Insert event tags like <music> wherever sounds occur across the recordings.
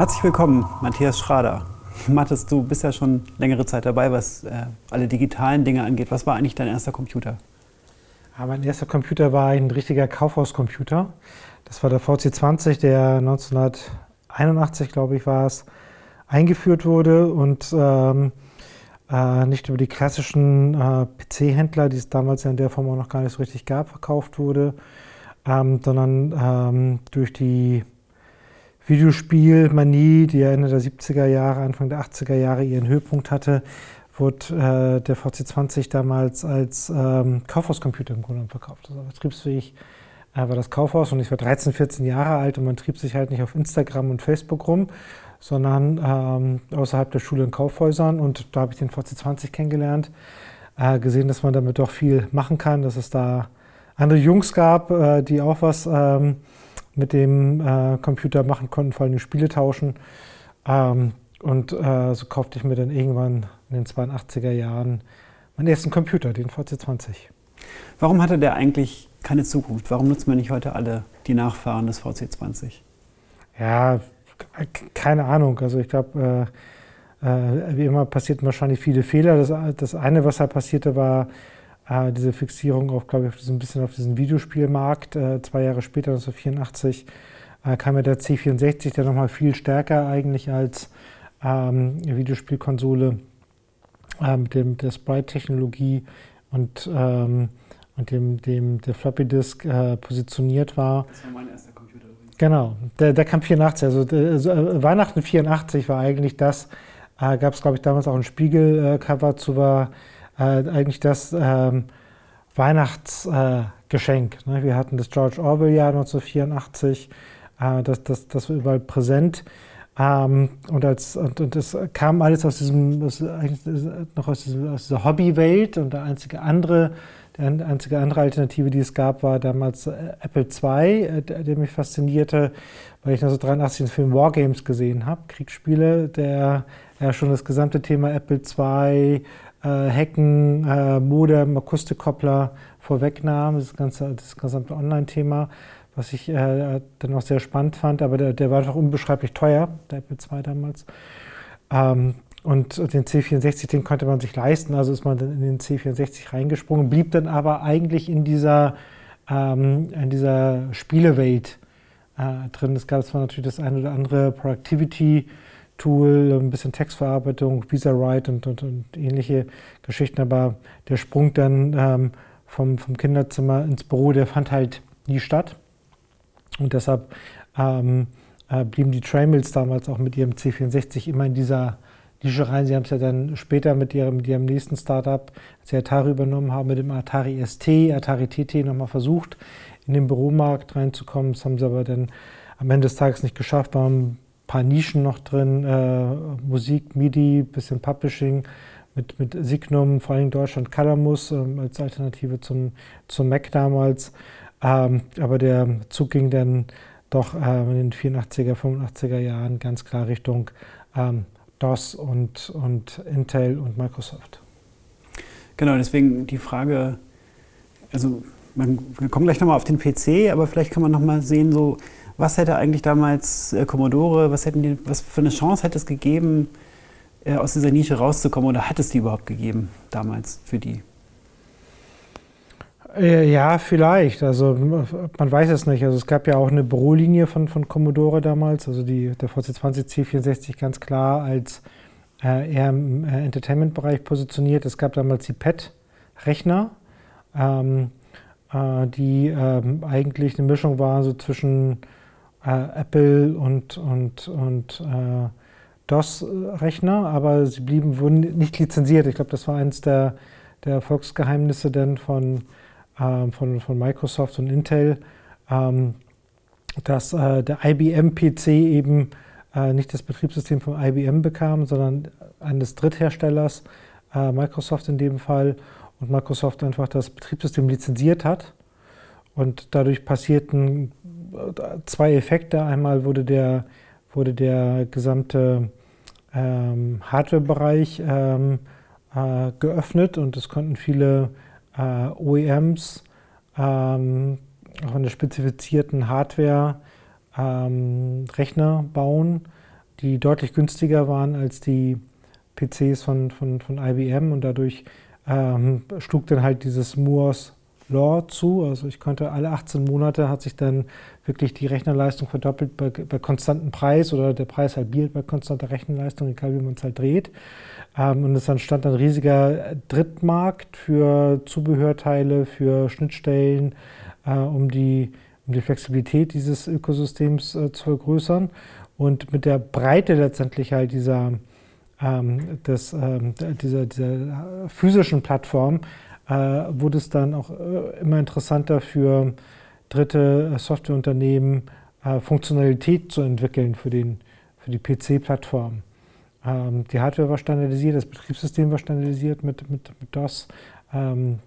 Herzlich willkommen, Matthias Schrader. Mathis, du bist ja schon längere Zeit dabei, was äh, alle digitalen Dinge angeht. Was war eigentlich dein erster Computer? Ja, mein erster Computer war ein richtiger Kaufhauscomputer. Das war der VC20, der 1981, glaube ich, war es, eingeführt wurde und ähm, äh, nicht über die klassischen äh, PC-Händler, die es damals in der Form auch noch gar nicht so richtig gab, verkauft wurde, ähm, sondern ähm, durch die Videospielmanie, die ja Ende der 70er Jahre, Anfang der 80er Jahre ihren Höhepunkt hatte, wurde äh, der VC20 damals als ähm, Kaufhauscomputer im Grunde verkauft. Also betriebsfähig äh, war das Kaufhaus und ich war 13, 14 Jahre alt und man trieb sich halt nicht auf Instagram und Facebook rum, sondern ähm, außerhalb der Schule in Kaufhäusern und da habe ich den VC20 kennengelernt, äh, gesehen, dass man damit doch viel machen kann, dass es da andere Jungs gab, äh, die auch was ähm, mit dem äh, Computer machen konnten, vor allem Spiele tauschen. Ähm, und äh, so kaufte ich mir dann irgendwann in den 82er Jahren meinen ersten Computer, den VC20. Warum hatte der eigentlich keine Zukunft? Warum nutzen wir nicht heute alle die Nachfahren des VC20? Ja, keine Ahnung. Also ich glaube, äh, äh, wie immer passierten wahrscheinlich viele Fehler. Das, das eine, was da passierte, war, äh, diese Fixierung auf, glaube ich, auf diesen, ein bisschen auf diesen Videospielmarkt. Äh, zwei Jahre später, 1984, äh, kam ja der C64, der nochmal viel stärker eigentlich als ähm, Videospielkonsole äh, mit dem, der Sprite-Technologie und, ähm, und dem, dem, der Floppy Disk äh, positioniert war. Das war mein erster Computer übrigens. Genau, der, der kam 84. Also, also äh, Weihnachten 84 war eigentlich das, gab es, glaube ich, damals auch ein Spiegelcover zu war eigentlich das ähm, Weihnachtsgeschenk. Äh, ne? Wir hatten das George Orwell-Jahr 1984, äh, das, das, das war überall präsent. Ähm, und, als, und, und das kam alles aus diesem, aus, noch aus, diesem, aus dieser Hobbywelt und der einzige andere, die einzige andere Alternative, die es gab, war damals äh, Apple II, äh, der, der, mich faszinierte, weil ich 1983 den Film Wargames gesehen habe, Kriegsspiele, der ja schon das gesamte Thema Apple II, äh, Hacken, äh, Modem, Akustikkoppler vorwegnahm, das ganze das gesamte Online-Thema, was ich äh, dann auch sehr spannend fand, aber der, der war einfach unbeschreiblich teuer, der Apple II damals. Ähm, und den C64, den konnte man sich leisten, also ist man dann in den C64 reingesprungen, blieb dann aber eigentlich in dieser, ähm, in dieser Spielewelt äh, drin. Es gab zwar natürlich das eine oder andere Productivity- Tool, ein bisschen Textverarbeitung, Visa Write und, und, und, ähnliche Geschichten. Aber der Sprung dann ähm, vom, vom Kinderzimmer ins Büro, der fand halt nie statt. Und deshalb ähm, äh, blieben die Trammels damals auch mit ihrem C64 immer in dieser Nische rein. Sie haben es ja dann später mit ihrem, mit ihrem nächsten Startup, als sie Atari übernommen haben, mit dem Atari ST, Atari TT nochmal versucht, in den Büromarkt reinzukommen. Das haben sie aber dann am Ende des Tages nicht geschafft, waren paar Nischen noch drin, äh, Musik, MIDI, bisschen Publishing mit, mit Signum, vor allem Deutschland Calamus ähm, als Alternative zum, zum Mac damals. Ähm, aber der Zug ging dann doch äh, in den 84er, 85er Jahren ganz klar Richtung ähm, DOS und, und Intel und Microsoft. Genau, deswegen die Frage, also man, wir kommen gleich nochmal auf den PC, aber vielleicht kann man nochmal sehen, so was hätte eigentlich damals äh, Commodore, was, hätten die, was für eine Chance hätte es gegeben, äh, aus dieser Nische rauszukommen oder hat es die überhaupt gegeben damals für die? Äh, ja, vielleicht. Also man weiß es nicht. Also es gab ja auch eine Bürolinie von, von Commodore damals, also die, der VC20 C64 ganz klar als äh, eher im äh, Entertainment-Bereich positioniert. Es gab damals die PET-Rechner, ähm, äh, die ähm, eigentlich eine Mischung waren so zwischen äh, Apple und, und, und äh, DOS-Rechner, aber sie blieben wurden nicht lizenziert. Ich glaube, das war eines der, der Erfolgsgeheimnisse denn von, äh, von, von Microsoft und Intel, ähm, dass äh, der IBM-PC eben äh, nicht das Betriebssystem von IBM bekam, sondern eines Drittherstellers, äh, Microsoft in dem Fall, und Microsoft einfach das Betriebssystem lizenziert hat. Und dadurch passierten zwei Effekte. Einmal wurde der, wurde der gesamte ähm, Hardware-Bereich ähm, äh, geöffnet und es konnten viele äh, OEMs ähm, auch in der spezifizierten Hardware ähm, Rechner bauen, die deutlich günstiger waren als die PCs von, von, von IBM und dadurch ähm, schlug dann halt dieses Moore's Law zu. Also ich konnte alle 18 Monate hat sich dann wirklich die Rechnerleistung verdoppelt bei, bei konstantem Preis oder der Preis halbiert bei konstanter Rechenleistung, egal wie man es halt dreht. Ähm, und es entstand ein riesiger Drittmarkt für Zubehörteile, für Schnittstellen, äh, um, die, um die Flexibilität dieses Ökosystems äh, zu vergrößern. Und mit der Breite letztendlich halt dieser, ähm, des, ähm, dieser, dieser physischen Plattform wurde es dann auch äh, immer interessanter für dritte Softwareunternehmen, äh, Funktionalität zu entwickeln für, den, für die PC-Plattform. Ähm, die Hardware war standardisiert, das Betriebssystem war standardisiert mit, mit, mit DOS, ähm,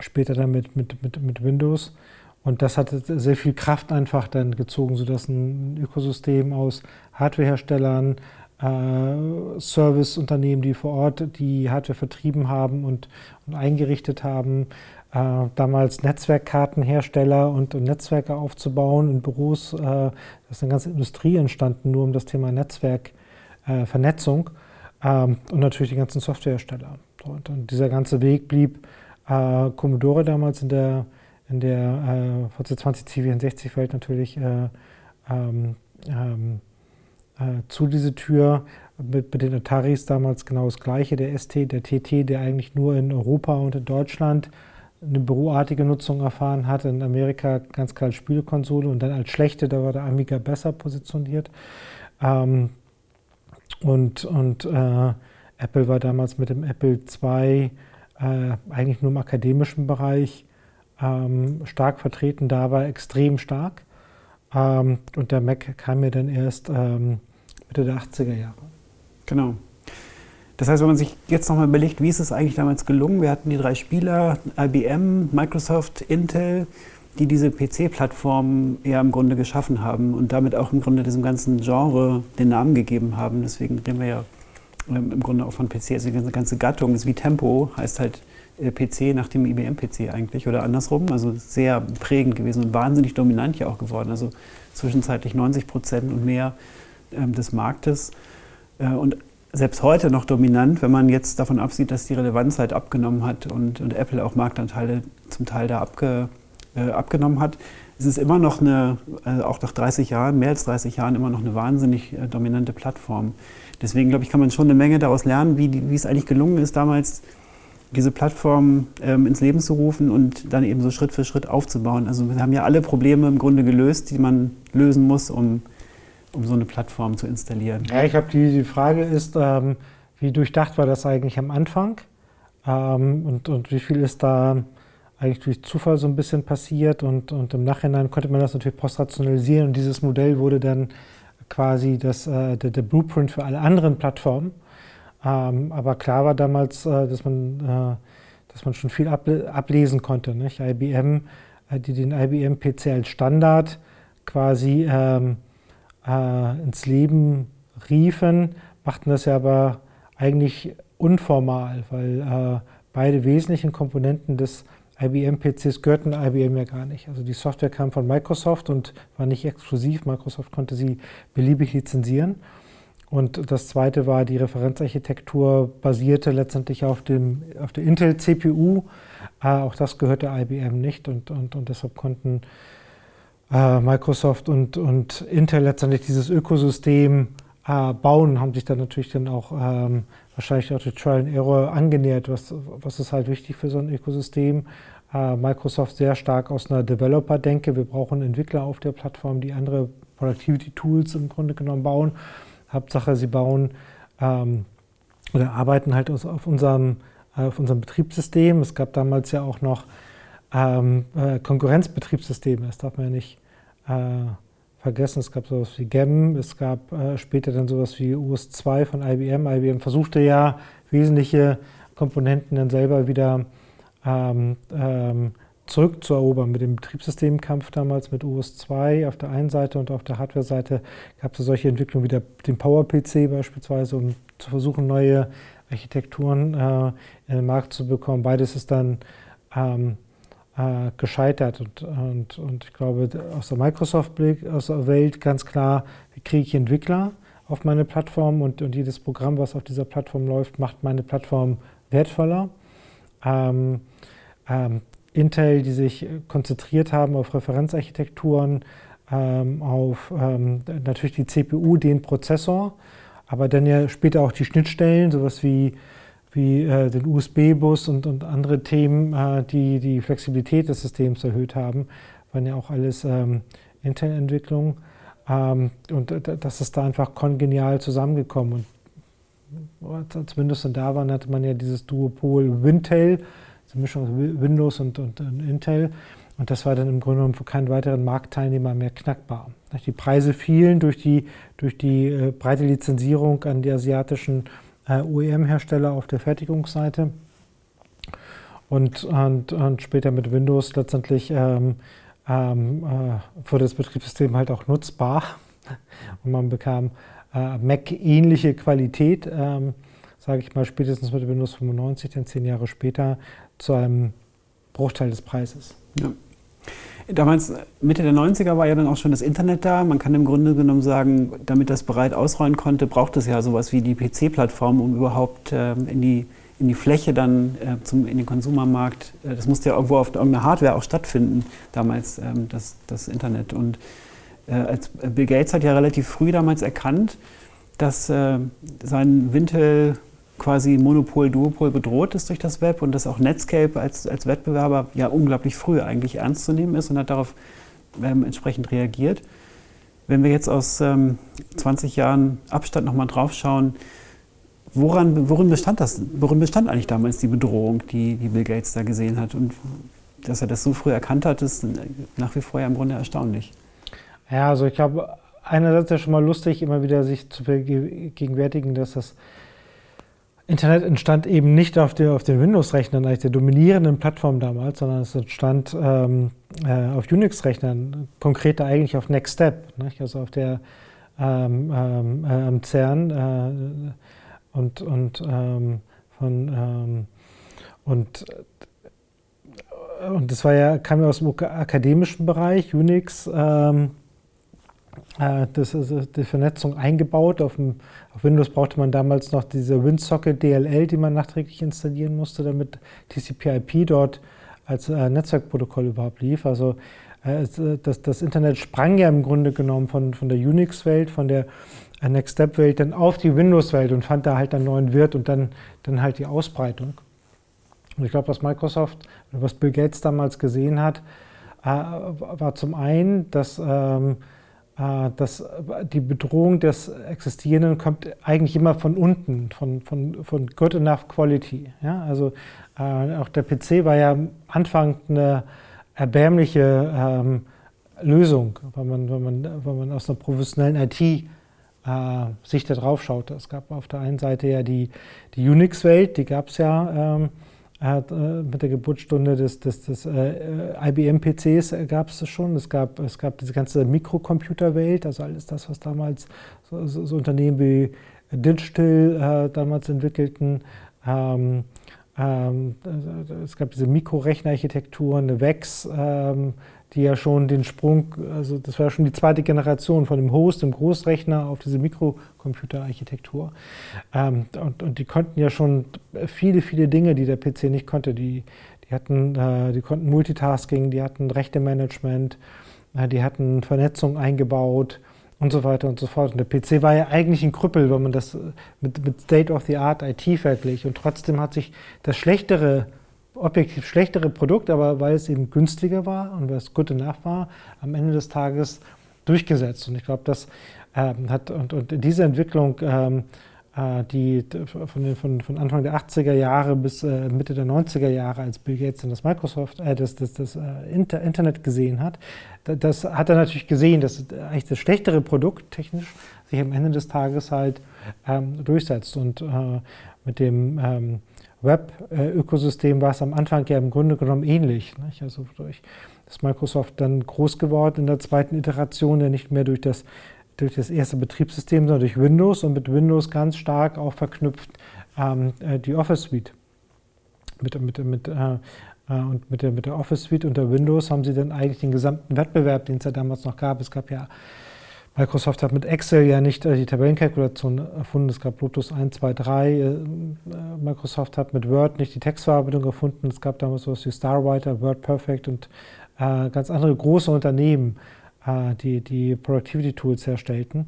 später dann mit, mit, mit, mit Windows. Und das hat sehr viel Kraft einfach dann gezogen, sodass ein Ökosystem aus Hardwareherstellern, äh, Serviceunternehmen, die vor Ort die Hardware vertrieben haben und, und eingerichtet haben, äh, damals Netzwerkkartenhersteller und, und, Netzwerke aufzubauen in Büros. Äh, da ist eine ganze Industrie entstanden, nur um das Thema Netzwerkvernetzung äh, ähm, und natürlich die ganzen Softwarehersteller. Und, und dieser ganze Weg blieb äh, Commodore damals in der, in der äh, VC20 C64-Welt natürlich äh, ähm, ähm, äh, zu diese Tür. Mit, mit, den Ataris damals genau das Gleiche, der ST, der TT, der eigentlich nur in Europa und in Deutschland eine büroartige Nutzung erfahren hat, in Amerika ganz klar als Spielekonsole und dann als schlechte, da war der Amiga besser positioniert. Ähm, und und äh, Apple war damals mit dem Apple II äh, eigentlich nur im akademischen Bereich ähm, stark vertreten, da war extrem stark. Ähm, und der Mac kam mir dann erst ähm, Mitte der 80er Jahre. Genau. Das heißt, wenn man sich jetzt nochmal überlegt, wie ist es eigentlich damals gelungen? Wir hatten die drei Spieler, IBM, Microsoft, Intel, die diese PC-Plattform ja im Grunde geschaffen haben und damit auch im Grunde diesem ganzen Genre den Namen gegeben haben. Deswegen reden wir ja ähm, im Grunde auch von PC. Also die ganze Gattung ist wie Tempo, heißt halt PC nach dem IBM-PC eigentlich oder andersrum. Also sehr prägend gewesen und wahnsinnig dominant ja auch geworden. Also zwischenzeitlich 90 Prozent und mehr ähm, des Marktes. Äh, und selbst heute noch dominant, wenn man jetzt davon absieht, dass die Relevanz halt abgenommen hat und, und Apple auch Marktanteile zum Teil da abge, äh, abgenommen hat. Es ist immer noch eine, äh, auch nach 30 Jahren, mehr als 30 Jahren, immer noch eine wahnsinnig äh, dominante Plattform. Deswegen glaube ich, kann man schon eine Menge daraus lernen, wie, wie es eigentlich gelungen ist, damals diese Plattform ähm, ins Leben zu rufen und dann eben so Schritt für Schritt aufzubauen. Also wir haben ja alle Probleme im Grunde gelöst, die man lösen muss, um um so eine Plattform zu installieren? Ja, ich habe die, die Frage ist, ähm, wie durchdacht war das eigentlich am Anfang ähm, und, und wie viel ist da eigentlich durch Zufall so ein bisschen passiert und, und im Nachhinein konnte man das natürlich postrationalisieren und dieses Modell wurde dann quasi das, äh, der, der, Blueprint für alle anderen Plattformen. Ähm, aber klar war damals, äh, dass, man, äh, dass man schon viel able ablesen konnte. Nicht? IBM, äh, die den IBM PC als Standard quasi ähm, äh, ins Leben riefen, machten das ja aber eigentlich unformal, weil äh, beide wesentlichen Komponenten des IBM-PCs gehörten IBM ja gar nicht. Also die Software kam von Microsoft und war nicht exklusiv. Microsoft konnte sie beliebig lizenzieren. Und das zweite war, die Referenzarchitektur basierte letztendlich auf, dem, auf der Intel-CPU. Äh, auch das gehörte IBM nicht und, und, und deshalb konnten äh, Microsoft und, und Intel letztendlich dieses Ökosystem äh, bauen, haben sich dann natürlich dann auch ähm, wahrscheinlich auch durch Trial and Error angenähert. Was, was ist halt wichtig für so ein Ökosystem? Äh, Microsoft sehr stark aus einer Developer-Denke. Wir brauchen Entwickler auf der Plattform, die andere Productivity-Tools im Grunde genommen bauen. Hauptsache, sie bauen ähm, oder arbeiten halt auf unserem, äh, auf unserem Betriebssystem. Es gab damals ja auch noch ähm, äh, Konkurrenzbetriebssysteme, das darf man ja nicht äh, vergessen. Es gab sowas wie GEM, es gab äh, später dann sowas wie US2 von IBM. IBM versuchte ja wesentliche Komponenten dann selber wieder ähm, ähm, zurückzuerobern. Mit dem Betriebssystemkampf damals mit US2 auf der einen Seite und auf der Hardware-Seite gab es solche Entwicklungen wie der, den PowerPC beispielsweise, um zu versuchen, neue Architekturen äh, in den Markt zu bekommen. Beides ist dann ähm, äh, gescheitert. Und, und, und ich glaube, aus der Microsoft-Blick, aus der Welt ganz klar, kriege ich Entwickler auf meine Plattform und, und jedes Programm, was auf dieser Plattform läuft, macht meine Plattform wertvoller. Ähm, ähm, Intel, die sich konzentriert haben auf Referenzarchitekturen, ähm, auf ähm, natürlich die CPU, den Prozessor, aber dann ja später auch die Schnittstellen, sowas wie, wie äh, den USB-Bus und, und andere Themen, äh, die die Flexibilität des Systems erhöht haben, waren ja auch alles ähm, Intel-Entwicklungen. Ähm, und das ist da einfach kongenial zusammengekommen. Und als Windows dann da war, hatte man ja dieses Duopol Wintel, diese Mischung aus Windows und, und, und Intel. Und das war dann im Grunde genommen für keinen weiteren Marktteilnehmer mehr knackbar. Die Preise fielen durch die, durch die äh, breite Lizenzierung an die asiatischen äh, OEM-Hersteller auf der Fertigungsseite. Und, und, und, später mit Windows letztendlich ähm, ähm, äh, wurde das Betriebssystem halt auch nutzbar. <laughs> Und man bekam äh, Mac-ähnliche Qualität, ähm, sage ich mal, spätestens mit Windows 95, dann zehn Jahre später, zu einem Bruchteil des Preises. Ja. Damals, Mitte der 90er, war ja dann auch schon das Internet da. Man kann im Grunde genommen sagen, damit das bereit ausrollen konnte, braucht es ja sowas wie die PC-Plattform, um überhaupt äh, in, die, in die Fläche dann äh, zum, in den Konsumermarkt, äh, das musste ja irgendwo auf irgendeiner Hardware auch stattfinden, damals ähm, das, das Internet. Und äh, als Bill Gates hat ja relativ früh damals erkannt, dass äh, sein Wintel quasi Monopol, Duopol bedroht ist durch das Web und dass auch Netscape als, als Wettbewerber ja unglaublich früh eigentlich ernst zu nehmen ist und hat darauf ähm, entsprechend reagiert. Wenn wir jetzt aus ähm, 20 Jahren Abstand nochmal drauf schauen, woran, worin, bestand das, worin bestand eigentlich damals die Bedrohung, die, die Bill Gates da gesehen hat? Und dass er das so früh erkannt hat, ist nach wie vor ja im Grunde erstaunlich. Ja, also ich glaube, einerseits ja schon mal lustig, immer wieder sich zu vergegenwärtigen, dass das Internet entstand eben nicht auf, der, auf den Windows-Rechnern, eigentlich der dominierenden Plattform damals, sondern es entstand ähm, äh, auf Unix-Rechnern, konkreter eigentlich auf Next Step, nicht? also auf der ähm, ähm, äh, am CERN äh, und, und ähm, von ähm, und und das war ja, kam ja aus dem akademischen Bereich, Unix, ähm, äh, das ist die Vernetzung eingebaut. Auf, dem, auf, Windows brauchte man damals noch diese WinSocket DLL, die man nachträglich installieren musste, damit TCP/IP dort als äh, Netzwerkprotokoll überhaupt lief. Also äh, äh, das, das, Internet sprang ja im Grunde genommen von, von der Unix-Welt, von der äh, Next Step-Welt dann auf die Windows-Welt und fand da halt einen neuen Wirt und dann, dann halt die Ausbreitung. Und ich glaube, was Microsoft, was Bill Gates damals gesehen hat, äh, war zum einen, dass ähm, äh, dass die Bedrohung des Existierenden kommt eigentlich immer von unten, von, von, von good enough quality. Ja? Also äh, auch der PC war ja am Anfang eine erbärmliche ähm, Lösung, wenn man, wenn, man, wenn man aus einer professionellen IT äh, da drauf schaute. Es gab auf der einen Seite ja die, die Unix-Welt, die gab es ja. Ähm, hat, äh, mit der Geburtsstunde des, des, des äh, IBM-PCs gab es das schon. Es gab, es gab diese ganze Mikrocomputerwelt, also alles das, was damals so, so, so Unternehmen wie Digital äh, damals entwickelten. Ähm, ähm, es gab diese Mikrorechnerarchitekturen, VEX, ähm, die ja schon den Sprung, also das war schon die zweite Generation von dem Host, dem Großrechner auf diese Mikrocomputerarchitektur. Ähm, und, und, die konnten ja schon viele, viele Dinge, die der PC nicht konnte. Die, die, hatten, äh, die konnten Multitasking, die hatten Rechtemanagement, äh, die hatten Vernetzung eingebaut und so weiter und so fort. Und der PC war ja eigentlich ein Krüppel, wenn man das mit, mit State-of-the-Art IT verglich. Und trotzdem hat sich das schlechtere objektiv schlechtere Produkt, aber weil es eben günstiger war und weil es good enough war, am Ende des Tages durchgesetzt. Und ich glaube, das ähm, hat und, und diese Entwicklung, ähm, äh, die von, von, von, Anfang der 80er Jahre bis äh, Mitte der 90er Jahre, als Bill Gates dann das Microsoft, äh, das, das, das äh, Inter Internet gesehen hat, das hat er natürlich gesehen, dass eigentlich das schlechtere Produkt technisch sich am Ende des Tages halt ähm, durchsetzt. Und äh, mit dem ähm, Web-Ökosystem war es am Anfang ja im Grunde genommen ähnlich. Nicht? Also durch das Microsoft dann groß geworden in der zweiten Iteration, ja nicht mehr durch das, durch das erste Betriebssystem, sondern durch Windows und mit Windows ganz stark auch verknüpft ähm, äh, die Office Suite. Mit, mit, mit, äh, äh, und mit der, mit der Office Suite unter Windows haben sie dann eigentlich den gesamten Wettbewerb, den es ja damals noch gab. Es gab ja Microsoft hat mit Excel ja nicht äh, die Tabellenkalkulation erfunden. Es gab Lotus 1, 2, 3. Microsoft hat mit Word nicht die Textverarbeitung erfunden. Es gab damals sowas wie Starwriter, WordPerfect und äh, ganz andere große Unternehmen, äh, die die Productivity-Tools herstellten.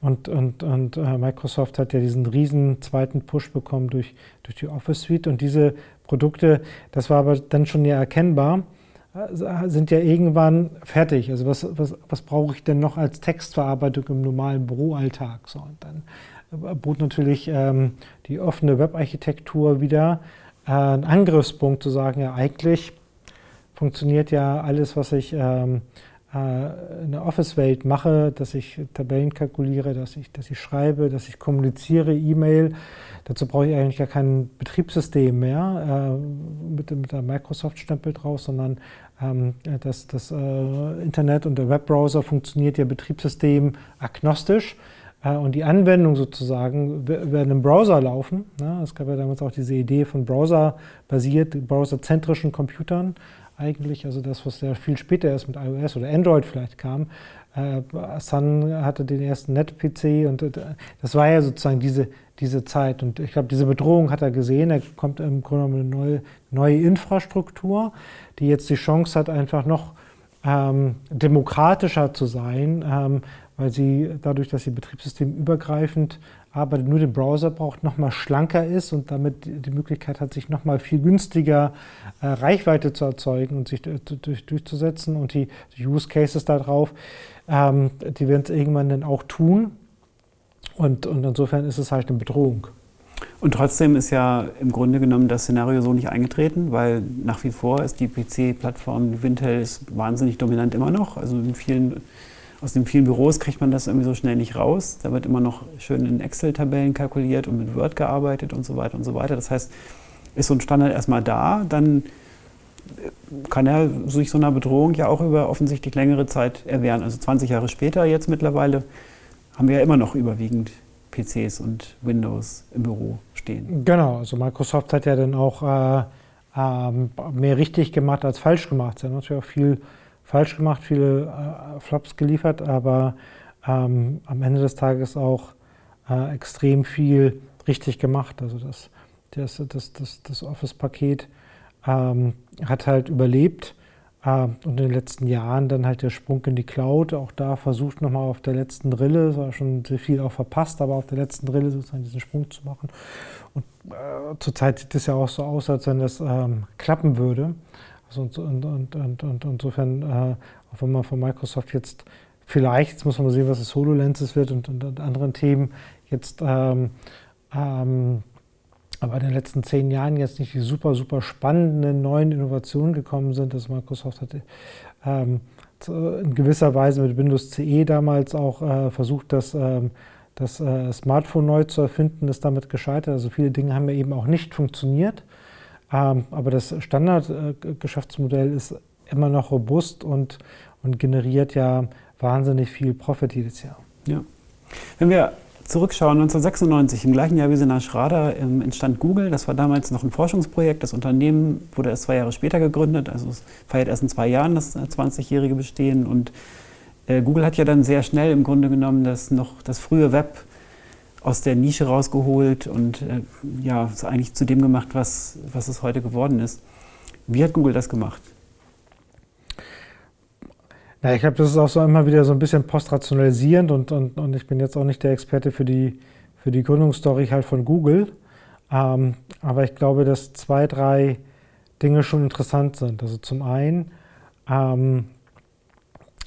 Und, und, und Microsoft hat ja diesen riesen zweiten Push bekommen durch, durch die Office Suite. Und diese Produkte, das war aber dann schon ja erkennbar, sind ja irgendwann fertig. Also was, was, was brauche ich denn noch als Textverarbeitung im normalen Büroalltag? So, und dann äh, bot natürlich ähm, die offene Webarchitektur wieder äh, einen Angriffspunkt zu sagen, ja eigentlich funktioniert ja alles, was ich ähm, äh, in der Office-Welt mache, dass ich Tabellen kalkuliere, dass ich, dass ich schreibe, dass ich kommuniziere, E-Mail. Dazu brauche ich eigentlich gar kein Betriebssystem mehr äh, mit, mit der Microsoft-Stempel drauf, sondern ähm, das, das äh, Internet und der Webbrowser funktioniert ja Betriebssystem agnostisch. Äh, und die Anwendung sozusagen werden im Browser laufen. Ne? Es gab ja damals auch diese Idee von browser-basiert, browserzentrischen Computern eigentlich, also das, was ja viel später erst mit iOS oder Android vielleicht kam. Äh, Sun hatte den ersten Net-PC und äh, das war ja sozusagen diese, diese Zeit. Und ich glaube, diese Bedrohung hat er gesehen. Er kommt im Grunde genommen eine neue, neue Infrastruktur, die jetzt die Chance hat, einfach noch ähm, demokratischer zu sein, ähm, weil sie dadurch, dass sie betriebssystemübergreifend aber nur den Browser braucht, nochmal schlanker ist und damit die Möglichkeit hat, sich nochmal viel günstiger äh, Reichweite zu erzeugen und sich durch, durchzusetzen. Und die, die Use Cases darauf, ähm, die werden es irgendwann dann auch tun. Und, und insofern ist es halt eine Bedrohung. Und trotzdem ist ja im Grunde genommen das Szenario so nicht eingetreten, weil nach wie vor ist die PC-Plattform Wintel wahnsinnig dominant immer noch. Also in vielen aus den vielen Büros kriegt man das irgendwie so schnell nicht raus. Da wird immer noch schön in Excel-Tabellen kalkuliert und mit Word gearbeitet und so weiter und so weiter. Das heißt, ist so ein Standard erstmal da, dann kann er sich so einer Bedrohung ja auch über offensichtlich längere Zeit erwehren. Also 20 Jahre später jetzt mittlerweile haben wir ja immer noch überwiegend PCs und Windows im Büro stehen. Genau, also Microsoft hat ja dann auch äh, äh, mehr richtig gemacht als falsch gemacht. Sie haben natürlich auch viel falsch gemacht, viele äh, Flops geliefert, aber ähm, am Ende des Tages auch äh, extrem viel richtig gemacht. Also das, das, das, das, das Office-Paket ähm, hat halt überlebt äh, und in den letzten Jahren dann halt der Sprung in die Cloud. Auch da versucht nochmal auf der letzten Rille, es war schon sehr viel auch verpasst, aber auf der letzten Rille sozusagen diesen Sprung zu machen. Und äh, zurzeit sieht es ja auch so aus, als wenn das ähm, klappen würde. Also und, und, und, und, insofern, äh, auch wenn man von Microsoft jetzt vielleicht, jetzt muss man mal sehen, was das HoloLenses wird und, und, und anderen Themen jetzt ähm, ähm, aber in den letzten zehn Jahren jetzt nicht die super, super spannenden neuen Innovationen gekommen sind, dass Microsoft hat ähm, in gewisser Weise mit Windows CE damals auch äh, versucht, das, ähm, das äh, Smartphone neu zu erfinden, ist damit gescheitert. Also viele Dinge haben ja eben auch nicht funktioniert. Ähm, aber das Standardgeschäftsmodell ist immer noch robust und, und generiert ja wahnsinnig viel Profit jedes Jahr. Ja. Wenn wir zurückschauen, 1996, im gleichen Jahr wie Sina Schrader, ähm, entstand Google. Das war damals noch ein Forschungsprojekt. Das Unternehmen wurde erst zwei Jahre später gegründet. Also es feiert erst in zwei Jahren das 20-jährige Bestehen. Und äh, Google hat ja dann sehr schnell im Grunde genommen das noch das frühe Web aus der Nische rausgeholt und äh, ja, es eigentlich zu dem gemacht, was, was es heute geworden ist. Wie hat Google das gemacht? Ja, ich glaube, das ist auch so immer wieder so ein bisschen postrationalisierend und, und, und ich bin jetzt auch nicht der Experte für die, für die Gründungsstory halt von Google. Ähm, aber ich glaube, dass zwei, drei Dinge schon interessant sind. Also zum einen ähm,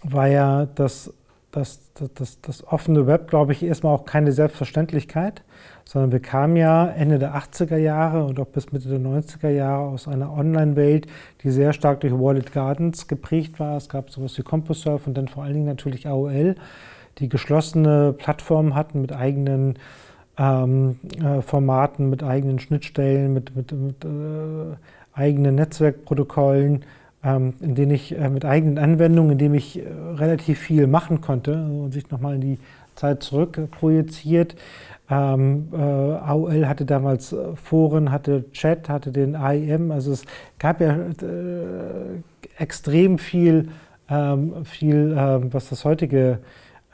war ja das das, das, das, offene Web, glaube ich, erstmal auch keine Selbstverständlichkeit, sondern wir kamen ja Ende der 80er Jahre und auch bis Mitte der 90er Jahre aus einer Online-Welt, die sehr stark durch Wallet Gardens geprägt war. Es gab sowas wie CompuServe und dann vor allen Dingen natürlich AOL, die geschlossene Plattformen hatten mit eigenen ähm, äh, Formaten, mit eigenen Schnittstellen, mit, mit, mit äh, eigenen Netzwerkprotokollen ähm, in denen ich äh, mit eigenen Anwendungen, in denen ich äh, relativ viel machen konnte und sich nochmal in die Zeit zurück projiziert. Ähm, äh, AOL hatte damals äh, Foren, hatte Chat, hatte den AIM. Also es gab ja äh, extrem viel, ähm, viel ähm, was das heutige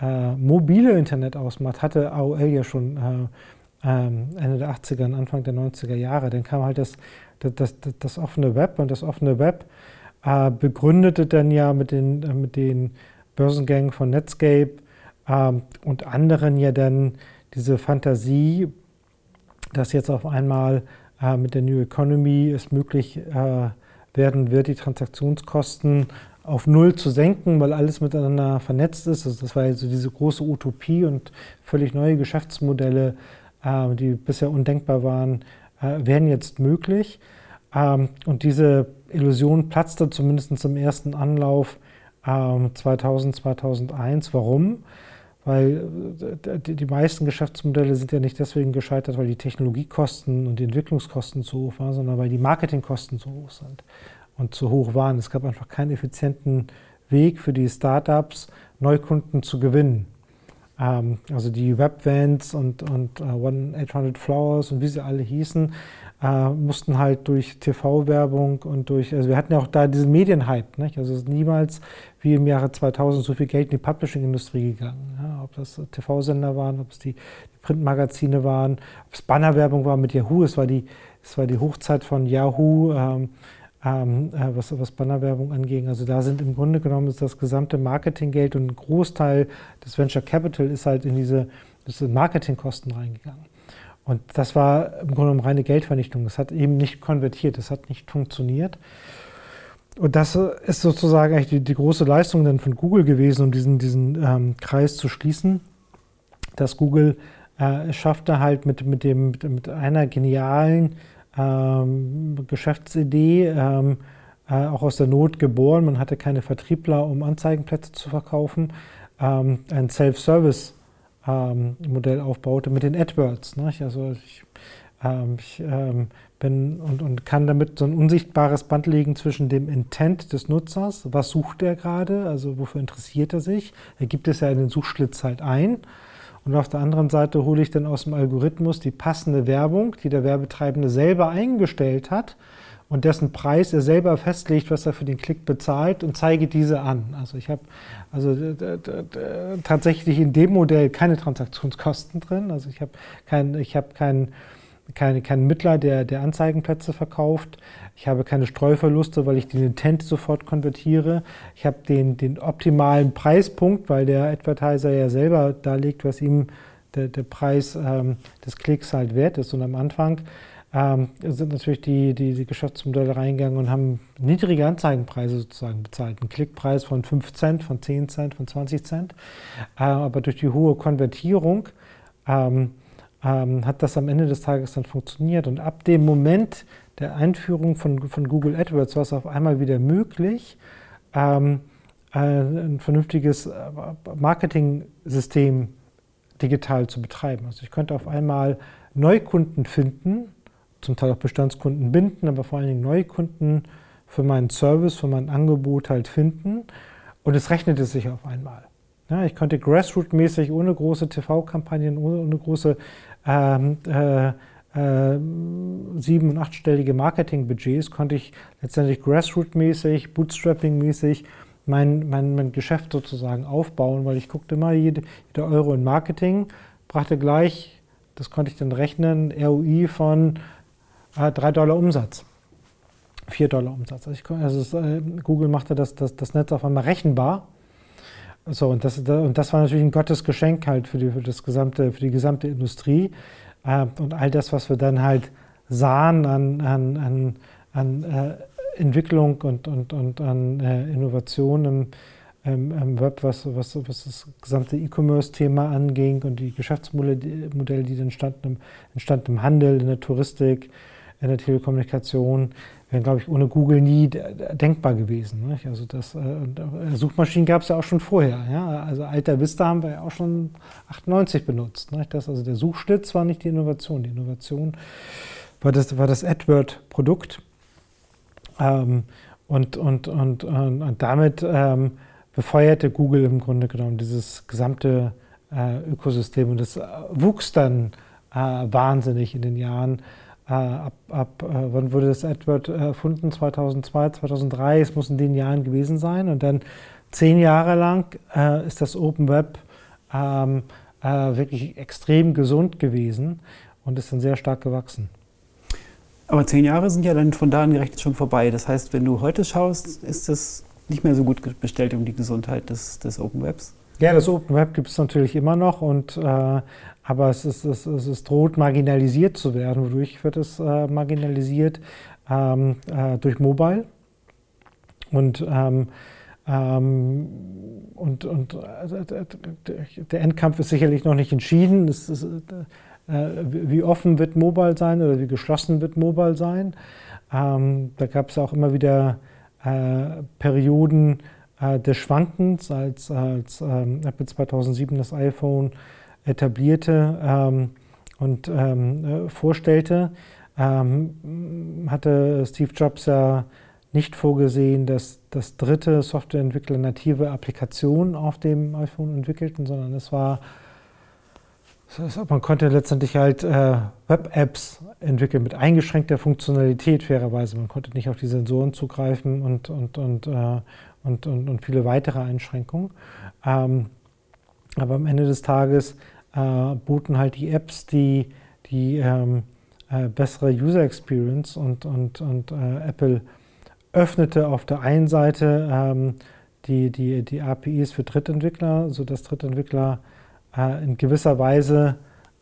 äh, mobile Internet ausmacht, hatte AOL ja schon äh, ähm, Ende der 80er und Anfang der 90er Jahre. Dann kam halt das, das, das, das offene Web und das offene Web äh, begründete dann ja mit den, äh, mit den Börsengängen von Netscape ähm, und anderen ja dann diese Fantasie, dass jetzt auf einmal äh, mit der New Economy es möglich äh, werden wird, die Transaktionskosten auf Null zu senken, weil alles miteinander vernetzt ist. Also das war also diese große Utopie und völlig neue Geschäftsmodelle, äh, die bisher undenkbar waren, äh, werden jetzt möglich. Ähm, und diese Illusion platzte zumindest im ersten Anlauf 2000, ähm, 2001. Warum? Weil äh, die meisten Geschäftsmodelle sind ja nicht deswegen gescheitert, weil die Technologiekosten und die Entwicklungskosten zu hoch waren, sondern weil die Marketingkosten zu hoch sind und zu hoch waren. Es gab einfach keinen effizienten Weg für die Startups, Neukunden zu gewinnen. Ähm, also die Webvans und, und uh, One 800 Flowers und wie sie alle hießen, äh, mussten halt durch TV-Werbung und durch, also wir hatten ja auch da diesen Medienhype, nicht? also es ist niemals wie im Jahre 2000 so viel Geld in die Publishing-Industrie gegangen. Ja? Ob das TV-Sender waren, ob es die, die Printmagazine waren, ob es Bannerwerbung war mit Yahoo, es war die, es war die Hochzeit von Yahoo. Ähm, ähm, äh, was, was Bannerwerbung anging. Also da sind im Grunde genommen das gesamte Marketinggeld und ein Großteil des Venture Capital ist halt in diese Marketingkosten reingegangen. Und das war im Grunde genommen reine Geldvernichtung. Das hat eben nicht konvertiert, das hat nicht funktioniert. Und das ist sozusagen eigentlich die, die große Leistung dann von Google gewesen, um diesen, diesen ähm, Kreis zu schließen, dass Google äh, schaffte halt mit, mit, dem, mit, mit einer genialen ähm, Geschäftsidee, ähm, äh, auch aus der Not geboren. Man hatte keine Vertriebler, um Anzeigenplätze zu verkaufen. Ähm, ein Self-Service ähm, Modell aufbaute mit den AdWords. Ne? Also ich, ähm, ich ähm, bin und, und kann damit so ein unsichtbares Band legen zwischen dem Intent des Nutzers, was sucht er gerade, also wofür interessiert er sich. Er gibt es ja in den Suchschlitz halt ein. Und auf der anderen Seite hole ich dann aus dem Algorithmus die passende Werbung, die der Werbetreibende selber eingestellt hat und dessen Preis er selber festlegt, was er für den Klick bezahlt und zeige diese an. Also ich habe also tatsächlich in dem Modell keine Transaktionskosten drin. Also ich habe kein, ich habe keinen kein, kein Mittler, der, der Anzeigenplätze verkauft. Ich habe keine Streuverluste, weil ich den Intent sofort konvertiere. Ich habe den, den optimalen Preispunkt, weil der Advertiser ja selber darlegt, was ihm der, der Preis ähm, des Klicks halt wert ist. Und am Anfang ähm, sind natürlich die, die, die, Geschäftsmodelle reingegangen und haben niedrige Anzeigenpreise sozusagen bezahlt. Ein Klickpreis von 5 Cent, von 10 Cent, von 20 Cent. Äh, aber durch die hohe Konvertierung ähm, ähm, hat das am Ende des Tages dann funktioniert. Und ab dem Moment der Einführung von, von Google AdWords war es auf einmal wieder möglich, ähm, äh, ein vernünftiges äh, Marketing-System digital zu betreiben. Also ich konnte auf einmal Neukunden finden, zum Teil auch Bestandskunden binden, aber vor allen Dingen Neukunden für meinen Service, für mein Angebot halt finden. Und es rechnete sich auf einmal. Ja, ich konnte grassroot-mäßig ohne große TV-Kampagnen, ohne, ohne, große ähm, äh, äh, sieben- und achtstellige Marketingbudgets, konnte ich letztendlich grassroot-mäßig, bootstrapping-mäßig mein, mein, mein Geschäft sozusagen aufbauen, weil ich guckte immer, jede, jeder Euro in Marketing brachte gleich, das konnte ich dann rechnen, ROI von 3 äh, Dollar Umsatz. 4 Dollar Umsatz. Also, ich, also äh, Google machte das, das, das Netz auf einmal rechenbar. So, und das, und das war natürlich ein Gottesgeschenk halt für die, für das gesamte, für die gesamte Industrie. Äh, und all das, was wir dann halt sahen an, an, an, an äh, Entwicklung und, und, und an äh, Innovation im, im, im, Web, was, was, was das gesamte E-Commerce-Thema anging und die Geschäftsmodelle, die entstanden, entstanden im Handel, in der Touristik, in der Telekommunikation, wären, glaube ich, ohne Google nie denkbar gewesen. Nicht? Also das, äh, äh Suchmaschinen gab es ja auch schon vorher. Ja? Also Alta Vista haben wir ja auch schon 98 benutzt. Nicht? Das, also der Suchschlitz war nicht die Innovation. Die Innovation war das, war das AdWord-Produkt. Ähm, und, und, und, und, damit ähm, befeuerte Google im Grunde genommen dieses gesamte äh, Ökosystem. Und das wuchs dann äh, wahnsinnig in den Jahren äh, ab, ab äh, wann wurde das Edward erfunden? 2002, 2003, es muss in den Jahren gewesen sein. Und dann zehn Jahre lang äh, ist das Open Web ähm, äh, wirklich extrem gesund gewesen und ist dann sehr stark gewachsen. Aber zehn Jahre sind ja dann von da an gerechnet schon vorbei. Das heißt, wenn du heute schaust, ist es nicht mehr so gut bestellt um die Gesundheit des, des Open Webs. Ja, das Open Web gibt es natürlich immer noch, und, äh, aber es, ist, es, es, es, droht marginalisiert zu werden. Wodurch wird es äh, marginalisiert? Ähm, äh, durch Mobile. Und, ähm, ähm, und, und äh, der Endkampf ist sicherlich noch nicht entschieden. Ist, äh, wie offen wird Mobile sein oder wie geschlossen wird Mobile sein? Ähm, da gab es auch immer wieder äh, Perioden, äh, des Schwankens, als, als ähm, Apple 2007 das iPhone etablierte ähm, und ähm, äh, vorstellte, ähm, hatte Steve Jobs ja nicht vorgesehen, dass das dritte Softwareentwickler native Applikationen auf dem iPhone entwickelten, sondern es war man konnte letztendlich halt äh, Web-Apps entwickeln mit eingeschränkter Funktionalität, fairerweise. Man konnte nicht auf die Sensoren zugreifen und, und, und, äh, und, und, und viele weitere Einschränkungen. Ähm, aber am Ende des Tages äh, boten halt die Apps die, die ähm, äh, bessere User Experience und, und, und äh, Apple öffnete auf der einen Seite ähm, die, die, die APIs für Drittentwickler, sodass Drittentwickler äh, in gewisser Weise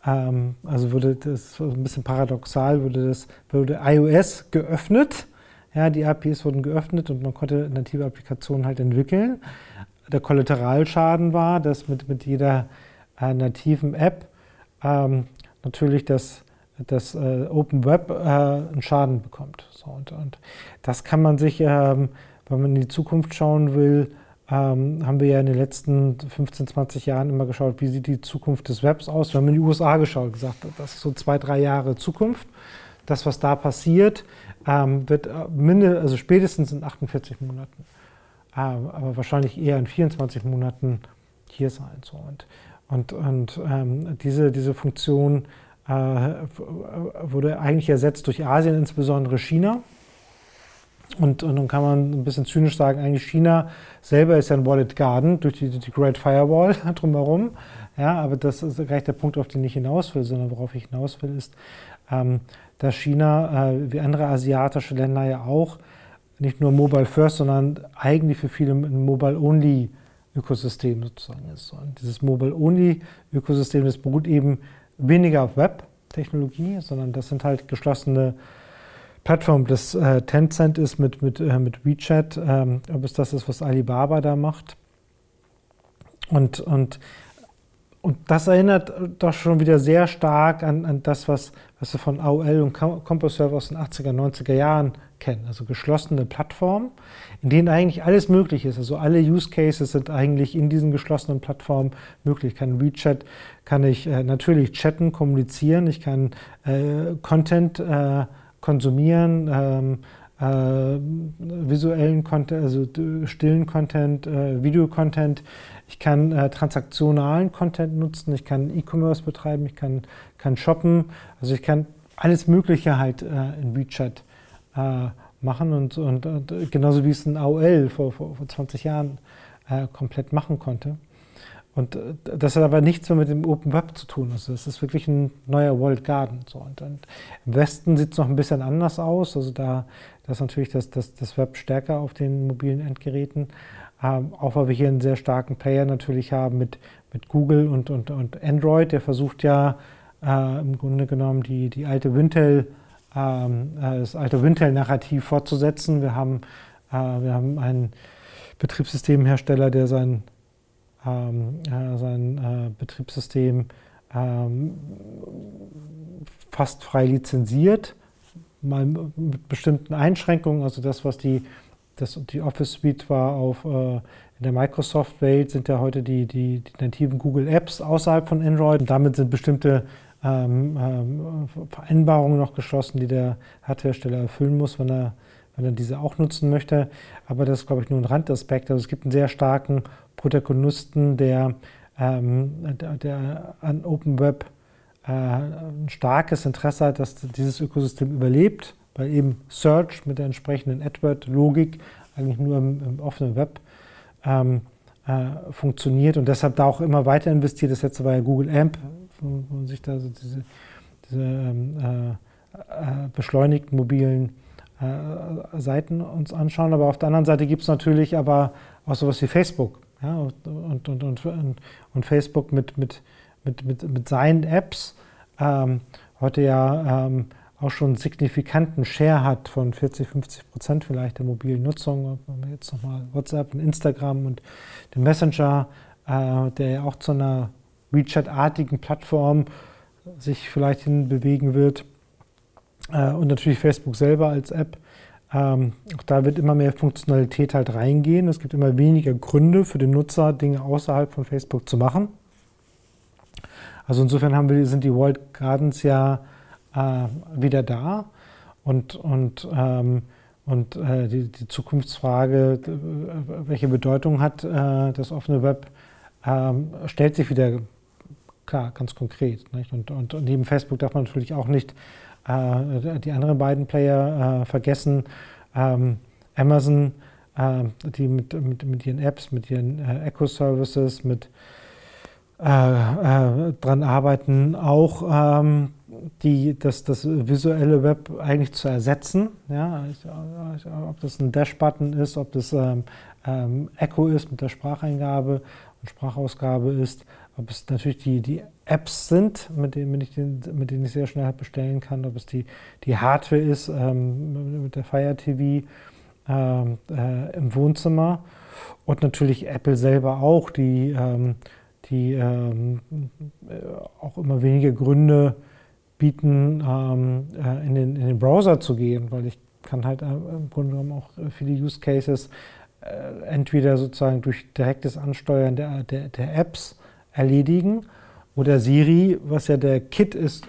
ähm, also würde das ein bisschen paradoxal, würde das würde iOS geöffnet ja, die APIs wurden geöffnet und man konnte native Applikationen halt entwickeln. Der Kollateralschaden war, dass mit, mit jeder nativen App ähm, natürlich das, das äh, Open Web äh, einen Schaden bekommt. So, und, und das kann man sich, ähm, wenn man in die Zukunft schauen will, ähm, haben wir ja in den letzten 15, 20 Jahren immer geschaut, wie sieht die Zukunft des Webs aus. Wir haben in die USA geschaut, gesagt, das ist so zwei, drei Jahre Zukunft. Das, was da passiert, ähm, wird äh, minde, also spätestens in 48 Monaten, äh, aber wahrscheinlich eher in 24 Monaten hier sein. So. Und, und, und ähm, diese, diese Funktion äh, wurde eigentlich ersetzt durch Asien, insbesondere China. Und, und dann kann man ein bisschen zynisch sagen, eigentlich China selber ist ja ein Wallet Garden durch die, die Great Firewall <laughs> drumherum. Ja, aber das ist gleich der Punkt, auf den ich hinaus will, sondern worauf ich hinaus will, ist, ähm, dass China, äh, wie andere asiatische Länder ja auch, nicht nur Mobile First, sondern eigentlich für viele ein Mobile-Only-Ökosystem sozusagen ist. Und dieses Mobile-Only-Ökosystem, das beruht eben weniger auf Web-Technologie, sondern das sind halt geschlossene Plattformen. Das äh, Tencent ist mit, mit, äh, mit WeChat, ähm, ob es das ist, was Alibaba da macht. Und, und und das erinnert doch schon wieder sehr stark an, an das, was, was wir von AOL und CompoServe aus den 80er, 90er Jahren kennen. Also geschlossene Plattformen, in denen eigentlich alles möglich ist. Also alle Use Cases sind eigentlich in diesen geschlossenen Plattformen möglich. Ich kann WeChat, kann ich äh, natürlich chatten, kommunizieren, ich kann äh, Content äh, konsumieren, ähm, äh, visuellen Content, also stillen Content, äh, Videocontent. Ich kann äh, transaktionalen Content nutzen, ich kann E-Commerce betreiben, ich kann, kann shoppen. Also ich kann alles Mögliche halt in WeChat äh, machen und, und, und, genauso wie es ein AOL vor, vor, vor 20 Jahren äh, komplett machen konnte. Und äh, das hat aber nichts mehr mit dem Open Web zu tun. Also das ist wirklich ein neuer World Garden. So. Und, und Im Westen sieht es noch ein bisschen anders aus. Also da, da ist natürlich das, das, das Web stärker auf den mobilen Endgeräten. Ähm, auch weil wir hier einen sehr starken Player natürlich haben mit, mit Google und, und, und Android. Der versucht ja äh, im Grunde genommen die, die alte Wintel, äh, das alte Wintel-Narrativ fortzusetzen. Wir haben, äh, wir haben einen Betriebssystemhersteller, der sein, ähm, äh, sein äh, Betriebssystem ähm, fast frei lizenziert, mal mit bestimmten Einschränkungen, also das, was die das, die Office Suite war auf, äh, in der Microsoft-Welt sind ja heute die, die, die, nativen Google Apps außerhalb von Android. Und damit sind bestimmte ähm, ähm, Vereinbarungen noch geschlossen, die der Hardwarehersteller erfüllen muss, wenn er, wenn er diese auch nutzen möchte. Aber das ist, glaube ich, nur ein Randaspekt. Also es gibt einen sehr starken Protagonisten, der, ähm, der, der, an Open Web äh, ein starkes Interesse hat, dass dieses Ökosystem überlebt weil eben Search mit der entsprechenden AdWord-Logik eigentlich nur im, im, offenen Web ähm, äh, funktioniert und deshalb da auch immer weiter investiert. Das letzte war ja Google AMP, wo man sich da so diese, diese ähm, äh, äh beschleunigten mobilen äh, Seiten uns anschauen. Aber auf der anderen Seite gibt es natürlich aber auch sowas wie Facebook. Ja, und, und, und, und, Facebook mit, mit, mit, mit, mit seinen Apps ähm, heute ja ähm, auch schon einen signifikanten Share hat von 40, 50 Prozent vielleicht der mobilen Nutzung. Wenn wir jetzt nochmal WhatsApp und Instagram und den Messenger, äh, der ja auch zu einer WeChat-artigen Plattform sich vielleicht hinbewegen wird. Äh, und natürlich Facebook selber als App. Ähm, auch da wird immer mehr Funktionalität halt reingehen. Es gibt immer weniger Gründe für den Nutzer, Dinge außerhalb von Facebook zu machen. Also insofern haben wir, sind die World Gardens ja äh, wieder da und, und, ähm, und äh, die, die, Zukunftsfrage, welche Bedeutung hat äh, das offene Web, ähm, stellt sich wieder klar, ganz konkret. Nicht? Und, und, neben Facebook darf man natürlich auch nicht äh, die anderen beiden Player äh, vergessen. Ähm, Amazon, äh, die mit, mit, mit ihren Apps, mit ihren Eco-Services, mit dran arbeiten, auch ähm, die, das, das visuelle Web eigentlich zu ersetzen. Ja? ob das ein Dash-Button ist, ob das ähm, ähm, Echo ist mit der Spracheingabe und Sprachausgabe ist, ob es natürlich die, die Apps sind, mit denen, mit, den, mit denen ich sehr schnell bestellen kann, ob es die, die Hardware ist ähm, mit der Fire TV ähm, äh, im Wohnzimmer. Und natürlich Apple selber auch, die, ähm, die ähm, äh, auch immer weniger Gründe bieten, ähm, äh, in, den, in den Browser zu gehen, weil ich kann halt äh, im Grunde genommen auch viele Use Cases äh, entweder sozusagen durch direktes Ansteuern der, der, der Apps erledigen oder Siri, was ja der Kit ist,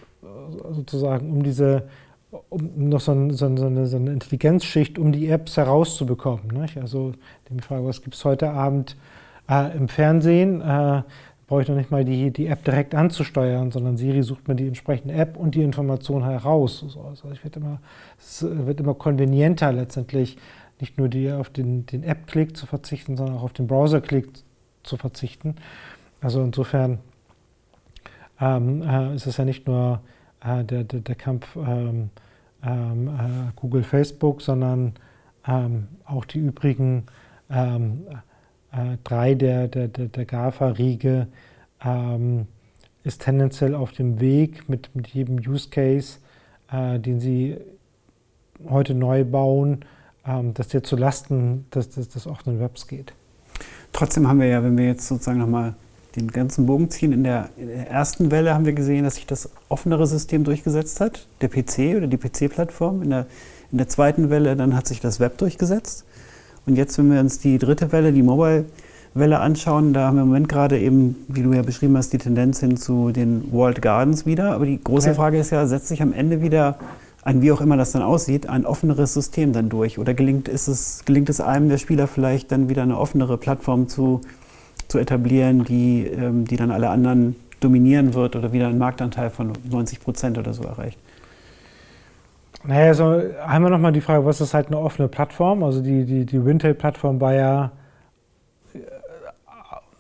sozusagen, um diese um noch so, ein, so, eine, so, eine, Intelligenzschicht, um die Apps herauszubekommen. Nicht? Also die Frage, was gibt es heute Abend äh, im Fernsehen? Äh, brauche ich noch nicht mal die, die App direkt anzusteuern, sondern Siri sucht mir die entsprechende App und die Information heraus. Also ich wird immer, es wird immer konvenienter letztendlich, nicht nur die auf den, den App-Klick zu verzichten, sondern auch auf den Browser-Klick zu verzichten. Also insofern ähm, äh, ist es ja nicht nur äh, der, der, der, Kampf ähm, ähm, äh, Google, Facebook, sondern ähm, auch die übrigen ähm, äh, drei der, der, der, der GAFA-Riege ähm, ist tendenziell auf dem Weg mit, mit jedem Use Case, äh, den sie heute neu bauen, dass der zu Lasten des, des, des offenen Webs geht. Trotzdem haben wir ja, wenn wir jetzt sozusagen nochmal den ganzen Bogen ziehen. In der, in der, ersten Welle haben wir gesehen, dass sich das offenere System durchgesetzt hat, der PC oder die PC-Plattform. In der, in der zweiten Welle dann hat sich das Web durchgesetzt. Und jetzt, wenn wir uns die dritte Welle, die Mobile-Welle anschauen, da haben wir im Moment gerade eben, wie du ja beschrieben hast, die Tendenz hin zu den World Gardens wieder. Aber die große Frage ist ja, setzt sich am Ende wieder ein, wie auch immer das dann aussieht, ein offeneres System dann durch? Oder gelingt, ist es, gelingt es einem der Spieler vielleicht dann wieder eine offenere Plattform zu zu etablieren, die, ähm, die dann alle anderen dominieren wird oder wieder einen Marktanteil von 90 Prozent oder so erreicht? Naja, also einmal nochmal die Frage, was ist halt eine offene Plattform? Also die, die, die Wintel-Plattform war ja äh,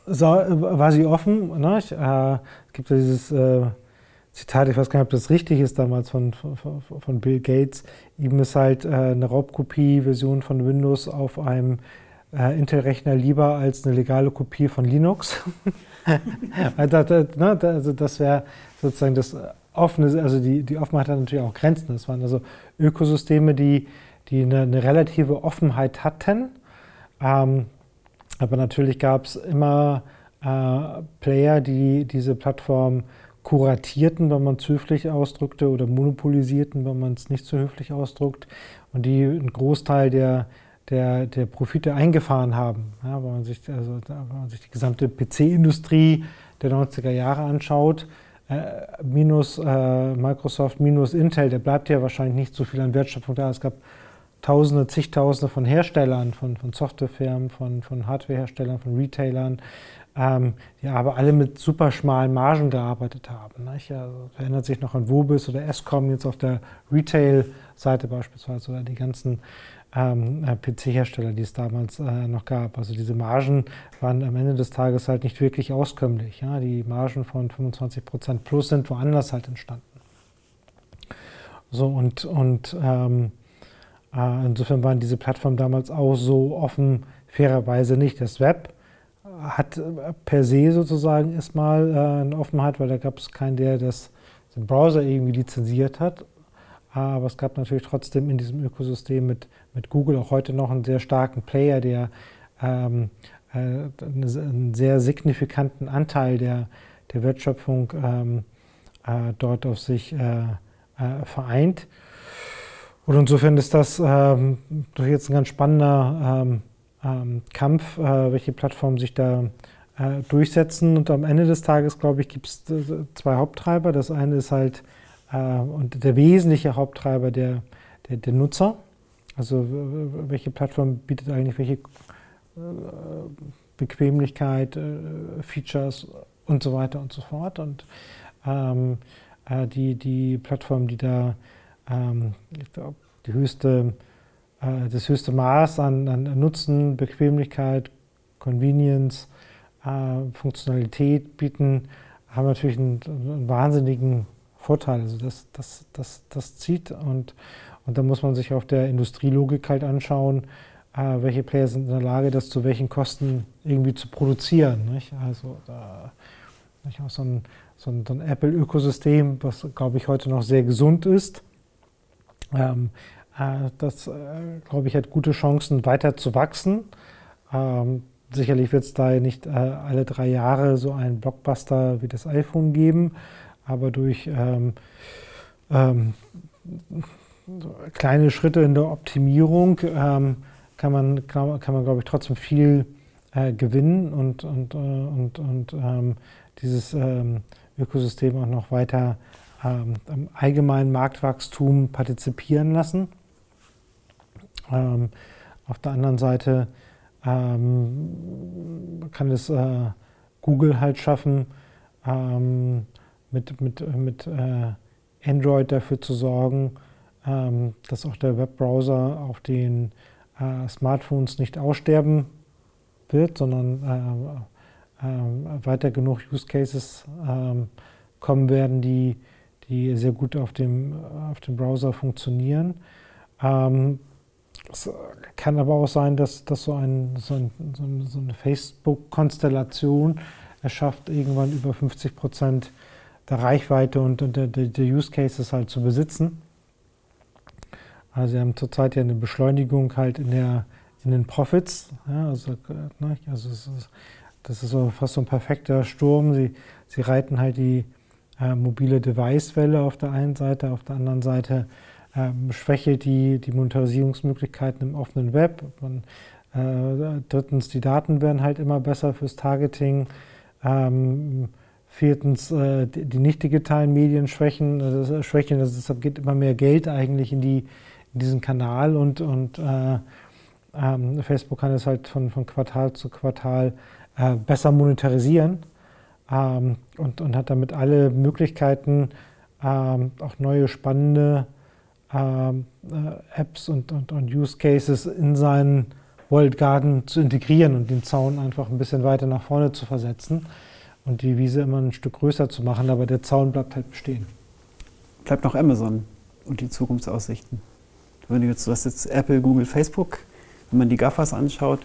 war sie offen. Ne? Äh, es gibt ja dieses äh, Zitat, ich weiß gar nicht, ob das richtig ist damals von, von, von Bill Gates. Ihm ist halt äh, eine Raubkopie-Version von Windows auf einem äh, Intel-Rechner lieber als eine legale Kopie von Linux. <laughs> Ne, also das wäre sozusagen das offene, also die, die Offenheit hat natürlich auch Grenzen. Das waren also Ökosysteme, die, die eine, eine relative Offenheit hatten. Ähm, aber natürlich gab es immer äh, Player, die diese Plattform kuratierten, wenn man es höflich ausdrückte, oder monopolisierten, wenn man es nicht so höflich ausdrückt, und die einen Großteil der der, der Profite eingefahren haben. Ja, wenn, man sich, also, wenn man sich die gesamte PC-Industrie der 90er Jahre anschaut, äh, minus äh, Microsoft, minus Intel, der bleibt ja wahrscheinlich nicht so viel an Wertschöpfung da. Es gab Tausende, zigtausende von Herstellern, von, von Softwarefirmen, von, von Hardwareherstellern, von Retailern, ähm, die aber alle mit super schmalen Margen gearbeitet haben. Nicht? Also, erinnert sich noch an Wobis oder Escom jetzt auf der Retail-Seite beispielsweise oder die ganzen PC-Hersteller, die es damals äh, noch gab. Also diese Margen waren am Ende des Tages halt nicht wirklich auskömmlich. Ja? Die Margen von 25% plus sind woanders halt entstanden. So und, und ähm, äh, insofern waren diese Plattformen damals auch so offen, fairerweise nicht. Das Web hat per se sozusagen erstmal äh, eine Offenheit, weil da gab es keinen, der das, den Browser irgendwie lizenziert hat. Aber es gab natürlich trotzdem in diesem Ökosystem mit, mit Google auch heute noch einen sehr starken Player, der ähm, äh, einen sehr signifikanten Anteil der, der Wertschöpfung ähm, äh, dort auf sich äh, äh vereint. Und insofern ist das ähm, jetzt ein ganz spannender ähm, ähm, Kampf, äh, welche Plattformen sich da äh, durchsetzen. Und am Ende des Tages, glaube ich, gibt es zwei Haupttreiber. Das eine ist halt und der wesentliche Haupttreiber der, der, der, Nutzer. Also welche Plattform bietet eigentlich welche äh, Bequemlichkeit, äh, Features und so weiter und so fort. Und ähm, die, die Plattform, die da ähm, die höchste äh, das höchste Maß an, an, Nutzen, Bequemlichkeit, Convenience, äh, Funktionalität bieten, haben natürlich einen, einen, wahnsinnigen Vorteil. Also das, das, das, das zieht und, und da muss man sich auf der Industrielogik halt anschauen, äh, welche Player sind in der Lage, das zu welchen Kosten irgendwie zu produzieren. Nicht? Also da, nicht auch so ein, so ein, so ein Apple-Ökosystem, was glaube ich heute noch sehr gesund ist. Ähm, äh, das, äh, glaube ich, hat gute Chancen, weiter zu wachsen. Ähm, sicherlich wird es da nicht äh, alle drei Jahre so einen Blockbuster wie das iPhone geben, aber durch ähm, ähm, kleine Schritte in der Optimierung ähm, kann man, kann, man glaube ich, trotzdem viel äh, gewinnen und, und, äh, und, und ähm, dieses ähm, Ökosystem auch noch weiter am allgemeinen Marktwachstum partizipieren lassen. Ähm, auf der anderen Seite ähm, kann es äh, Google halt schaffen, ähm, mit, mit, mit äh, Android dafür zu sorgen, ähm, dass auch der Webbrowser auf den äh, Smartphones nicht aussterben wird, sondern äh, weiter genug Use Cases ähm, kommen werden, die, die sehr gut auf dem, auf dem Browser funktionieren. Ähm, es kann aber auch sein, dass, dass so, ein, so, ein, so eine Facebook-Konstellation erschafft, irgendwann über 50 Prozent der Reichweite und der, der, der Use Cases halt zu besitzen. Also sie haben zurzeit ja eine Beschleunigung halt in, der, in den Profits. Ja, also, ne, also ist, das ist so fast so ein perfekter Sturm. Sie, sie reiten halt die äh, mobile Device-Welle auf der einen Seite, auf der anderen Seite ähm, schwächelt die, die Monetarisierungsmöglichkeiten im offenen Web. Man, äh, drittens, die Daten werden halt immer besser fürs Targeting. Ähm, viertens, äh, die, nicht digitalen Medien schwächen, äh, schwächeln. Also deshalb geht immer mehr Geld eigentlich in, die, in diesen Kanal und, und äh, ähm, Facebook kann es halt von, von Quartal zu Quartal äh, besser monetarisieren ähm, und, und hat damit alle Möglichkeiten, ähm, auch neue spannende ähm, äh, Apps und, und, und, Use Cases in seinen World Garden zu integrieren und den Zaun einfach ein bisschen weiter nach vorne zu versetzen und die Wiese immer ein Stück größer zu machen, aber der Zaun bleibt halt bestehen. Bleibt noch Amazon und die Zukunftsaussichten. Wenn du jetzt, du hast jetzt Apple, Google, Facebook, wenn man die GAFAs anschaut,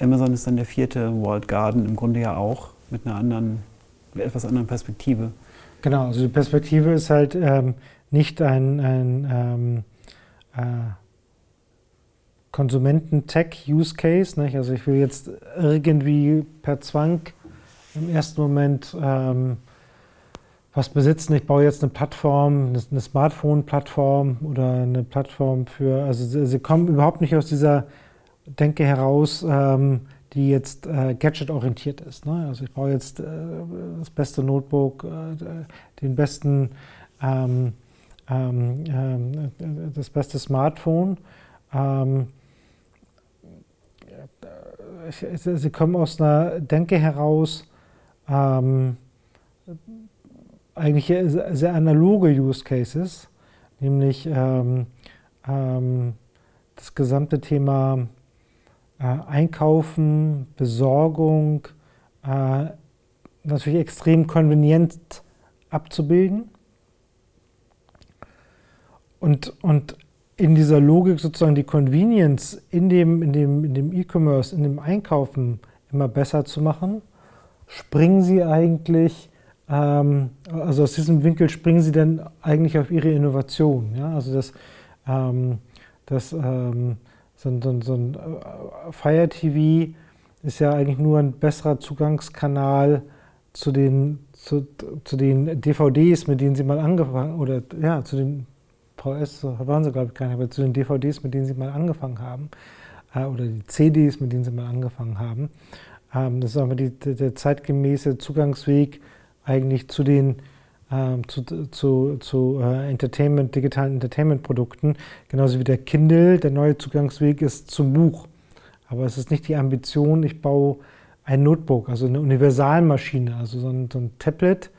Amazon ist dann der vierte World Garden, im Grunde ja auch mit einer anderen, etwas anderen Perspektive. Genau, also die Perspektive ist halt, ähm, nicht ein, ein ähm, äh, Konsumenten-Tech-Use-Case. Also ich will jetzt irgendwie per Zwang im ersten Moment ähm, was besitzen. Ich baue jetzt eine Plattform, eine Smartphone-Plattform oder eine Plattform für, also sie, sie, kommen überhaupt nicht aus dieser Denke heraus, ähm, die jetzt äh, gadget-orientiert ist. Ne? Also ich baue jetzt äh, das beste Notebook, äh, den besten ähm, ähm, ähm, das beste Smartphone. Ähm, sie kommen aus einer Denke heraus, ähm, eigentlich sehr analoge Use Cases, nämlich ähm, ähm, das gesamte Thema äh, Einkaufen, Besorgung äh, natürlich extrem konvenient abzubilden. Und, und in dieser Logik sozusagen die Convenience in dem, dem, in dem E-Commerce, in dem Einkaufen immer besser zu machen, springen Sie eigentlich, ähm, also aus diesem Winkel springen Sie dann eigentlich auf Ihre Innovation. Ja? Also das, ähm, das ähm, so, so, so ein äh, Fire TV ist ja eigentlich nur ein besserer Zugangskanal zu den, zu, zu den DVDs, mit denen Sie mal angefangen oder ja, zu den VS waren sie, glaube ich, nicht, aber zu den DVDs, mit denen sie mal angefangen haben, äh, oder die CDs, mit denen sie mal angefangen haben. Ähm, das ist aber die, der zeitgemäße Zugangsweg eigentlich zu den äh, zu, zu, zu äh, Entertainment, digitalen Entertainment-Produkten, genauso wie der Kindle, der neue Zugangsweg ist zum Buch. Aber es ist nicht die Ambition, ich baue ein Notebook, also eine Universalmaschine, also so ein, so ein Tablet,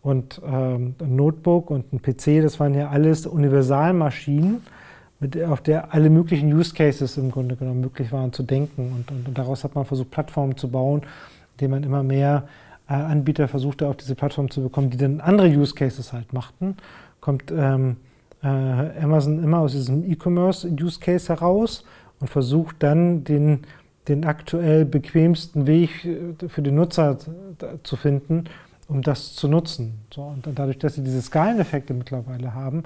und ähm, ein Notebook und ein PC, das waren ja alles Universalmaschinen, mit, auf der alle möglichen Use Cases im Grunde genommen möglich waren zu denken. Und, und, und daraus hat man versucht, Plattformen zu bauen, indem man immer mehr äh, Anbieter versuchte, auf diese Plattform zu bekommen, die dann andere Use Cases halt machten. Kommt ähm, äh, Amazon immer aus diesem E-Commerce Use Case heraus und versucht dann den, den aktuell bequemsten Weg äh, für den Nutzer zu finden, um das zu nutzen. So, und dadurch, dass sie diese Skaleneffekte mittlerweile haben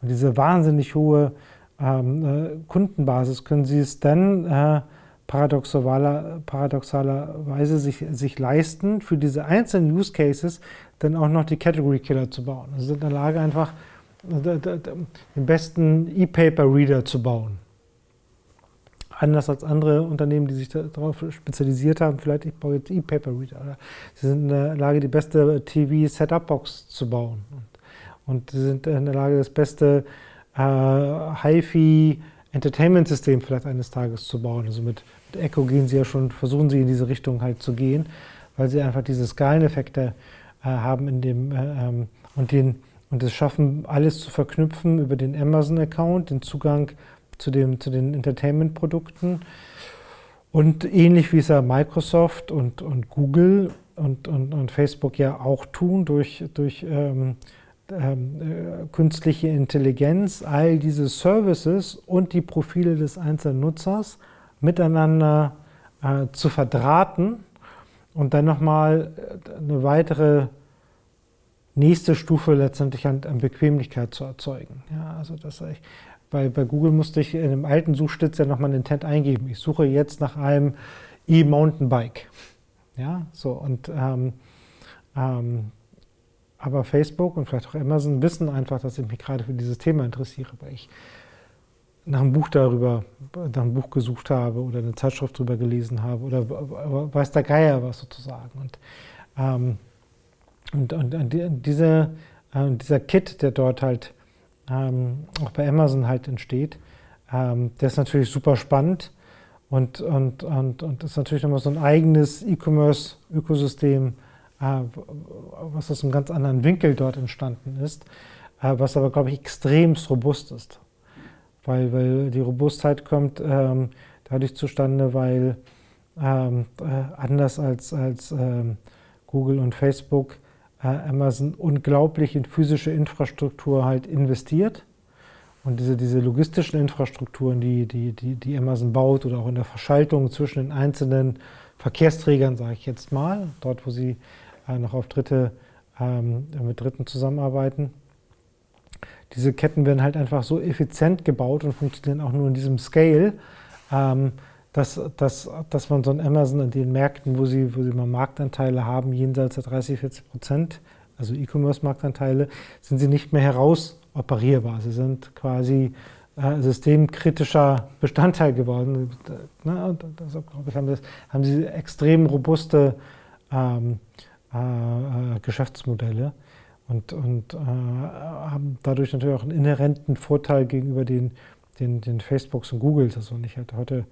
und diese wahnsinnig hohe äh, Kundenbasis, können sie es dann äh, paradoxaler, paradoxalerweise sich, sich leisten, für diese einzelnen Use Cases dann auch noch die Category Killer zu bauen. Also sind in der Lage, einfach äh, den besten E-Paper-Reader zu bauen anders als andere Unternehmen, die sich darauf spezialisiert haben, vielleicht ich baue jetzt E-Paper-Reader. Sie sind in der Lage, die beste TV-Setup-Box zu bauen. Und, und, sie sind in der Lage, das beste äh, HiFi Entertainment-System vielleicht eines Tages zu bauen. Also mit, mit, Echo gehen sie ja schon, versuchen sie in diese Richtung halt zu gehen, weil sie einfach diese Skaleneffekte äh, haben in dem äh, ähm, und den und es schaffen, alles zu verknüpfen über den Amazon-Account, den Zugang zu, dem, zu den Entertainment-Produkten. Und ähnlich wie es ja Microsoft und, und Google und, und, und Facebook ja auch tun durch, durch ähm, ähm, äh, künstliche Intelligenz, all diese Services und die Profile des einzelnen Nutzers miteinander äh, zu verdrahten und dann nochmal äh, eine weitere nächste Stufe letztendlich an, an Bequemlichkeit zu erzeugen. Ja, also das ich, bei, bei Google musste ich in einem alten Suchstitz ja nochmal einen Intent eingeben. Ich suche jetzt nach einem E-Mountainbike. Ja, so und ähm, ähm, aber Facebook und vielleicht auch Amazon wissen einfach, dass ich mich gerade für dieses Thema interessiere, weil ich nach einem Buch darüber, nach einem Buch gesucht habe oder eine Zeitschrift darüber gelesen habe oder weiß der Geier was sozusagen. Und, ähm, und, und, und diese, äh, dieser Kit, der dort halt ähm, auch bei Amazon halt entsteht. Ähm, der ist natürlich super spannend und, und, und, und ist natürlich nochmal so ein eigenes E-Commerce-Ökosystem, was aus einem ganz anderen Winkel dort entstanden ist, äh, was aber, glaube ich, extremst robust ist. Weil, weil die Robustheit kommt ähm, dadurch zustande, weil ähm, äh, anders als, als ähm, Google und Facebook Amazon unglaublich in physische Infrastruktur halt investiert. Und diese, diese logistischen Infrastrukturen, die, die, die, die Amazon baut oder auch in der Verschaltung zwischen den einzelnen Verkehrsträgern, sage ich jetzt mal, dort wo sie äh, noch auf Dritte, ähm, mit Dritten zusammenarbeiten. Diese Ketten werden halt einfach so effizient gebaut und funktionieren auch nur in diesem Scale, ähm, dass, dass, dass man so ein Amazon in den Märkten, wo sie, wo sie mal Marktanteile haben, jenseits der 30, 40 Prozent, also E-Commerce-Marktanteile, sind sie nicht mehr herausoperierbar. Sie sind quasi äh, systemkritischer Bestandteil geworden. Ne? Und ich, haben, das, haben sie extrem robuste ähm, äh, Geschäftsmodelle und, und äh, haben dadurch natürlich auch einen inhärenten Vorteil gegenüber den, den, den Facebooks und Googles. Also wenn ich halt heute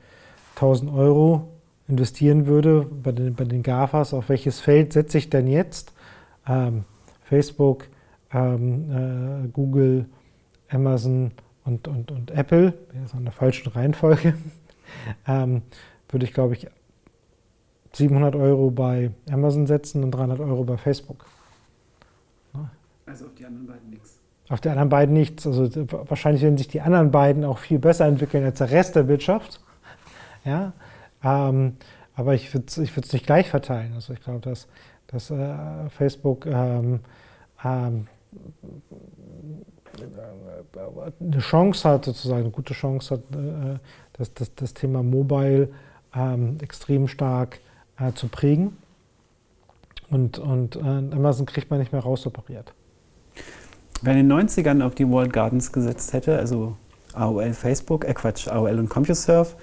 1000 Euro investieren würde bei den, bei den GAFAs, auf welches Feld setze ich denn jetzt? Ähm, Facebook, ähm, äh, Google, Amazon und, und, und Apple, jetzt in der falschen Reihenfolge, <laughs> ähm, würde ich, glaube ich, 700 Euro bei Amazon setzen und 300 Euro bei Facebook. Also auf die anderen beiden nichts. Auf die anderen beiden nichts. Also wahrscheinlich werden sich die anderen beiden auch viel besser entwickeln als der Rest der Wirtschaft. <laughs> Ja, ähm, aber ich würde es ich nicht gleich verteilen. Also ich glaube, dass, dass äh, Facebook ähm, ähm, eine Chance hat, sozusagen eine gute Chance hat, äh, das, das, das Thema Mobile ähm, extrem stark äh, zu prägen. Und, und äh, Amazon kriegt man nicht mehr rausoperiert. Wer in den 90ern auf die World Gardens gesetzt hätte, also AOL Facebook, äh Quatsch, AOL und CompuServe,